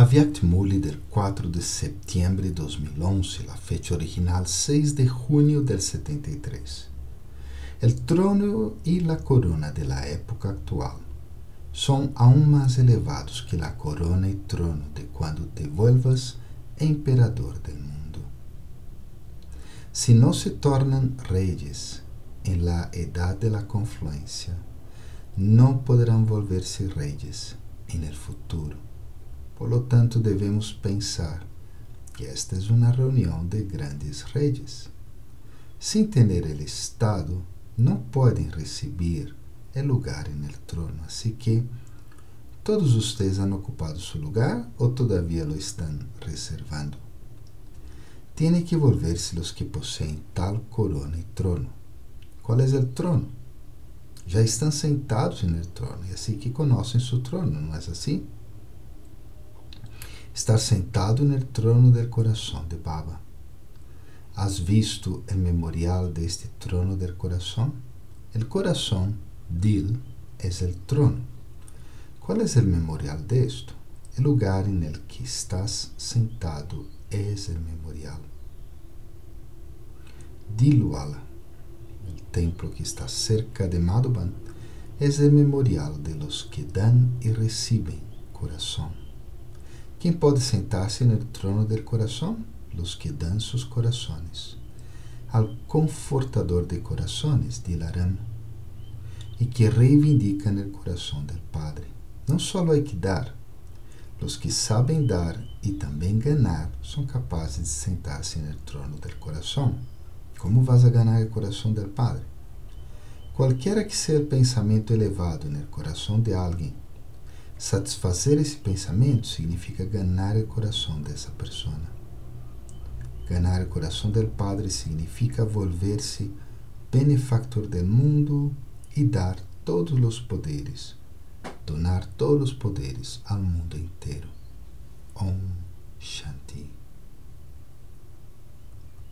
Aviat-Muli del 4 de septiembre de 2011, la fecha original 6 de junio del 73. El trono y la corona de la época actual son aún más elevados que la corona y trono de cuando te vuelvas emperador del mundo. Si no se tornan reyes en la edad de la confluencia, no podrán volverse reyes en el futuro por lo tanto, devemos pensar que esta é uma reunião de grandes reis. Sem ter o Estado, não podem receber o lugar no trono. Assim que, todos vocês han ocupado seu lugar ou todavia lo estão reservando? Tiene que volver-se os que possuem tal corona e trono. Qual é o trono? Já estão sentados no trono e assim que conhecem seu trono, não é assim? Estar sentado no trono del coração de Baba. ¿Has visto el memorial de este trono del corazón? El corazón, Dil, es el trono. ¿Cuál es el memorial de esto? Lugar el que estás sentado es el memorial. Dilwala, el templo que está cerca de Madhuban, es el memorial de los que dan y reciben corazón. Quem pode sentar-se no trono del coração? Los que dan sus corazones. Al confortador de corazones, dilarán, e que reivindican el coração del Padre. Não só há que dar, os que sabem dar e também ganhar são capazes de sentar-se no trono del coração. Como vas a ganhar o coração del Padre? Qualquer que seja o pensamento elevado no coração de alguém, Satisfazer esse pensamento significa ganhar o coração dessa pessoa. Ganhar o coração do Padre significa volver-se benefactor do mundo e dar todos os poderes, donar todos os poderes ao mundo inteiro. Om